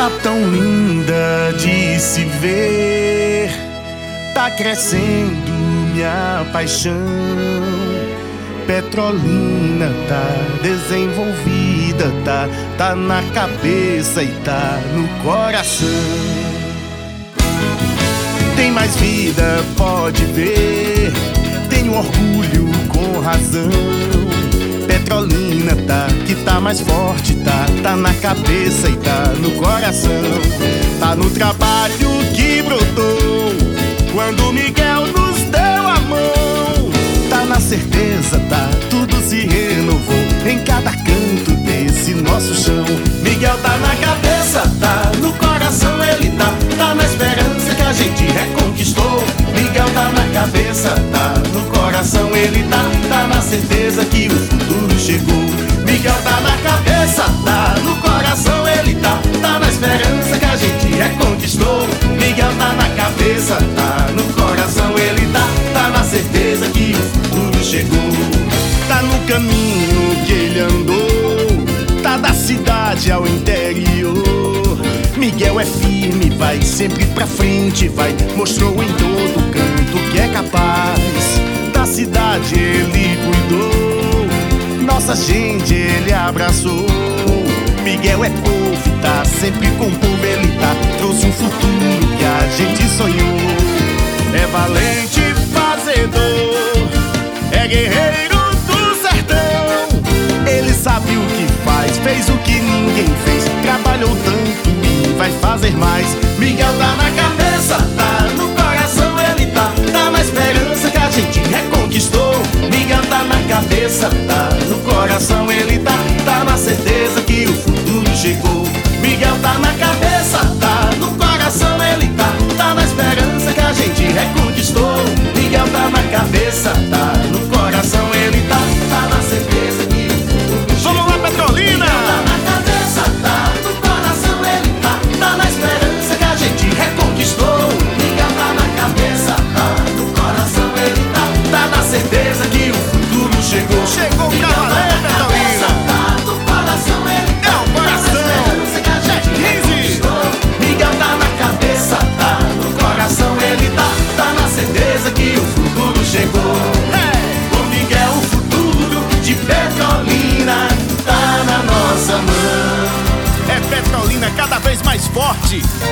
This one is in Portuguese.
tá tão linda de se ver. Tá crescendo minha paixão. Petrolina tá desenvolvida, tá, tá na cabeça e tá no coração. Tem mais vida, pode ver. Tenho orgulho com razão. Petrolina tá, que tá mais forte, tá, tá na cabeça e tá no coração. Tá no trabalho que brotou quando Miguel nos deu a mão. Tá na certeza, tá, tudo se renovou em cada canto desse nosso chão. Miguel tá na cabeça, tá no coração, ele tá, tá na esperança que a gente reconquistou. Miguel tá na cabeça, tá no coração, ele caminho que ele andou, tá da cidade ao interior. Miguel é firme, vai sempre pra frente, vai. Mostrou em todo canto que é capaz. Da cidade ele cuidou, nossa gente ele abraçou. Miguel é povo, tá sempre com o povo, ele fez o que ninguém fez. Trabalhou tanto e vai fazer mais. Miguel tá na cabeça, tá no coração, ele tá. Tá na esperança que a gente reconquistou. Miguel tá na cabeça, tá no coração, ele tá. Tá na certeza que o futuro chegou. Miguel tá na cabeça, tá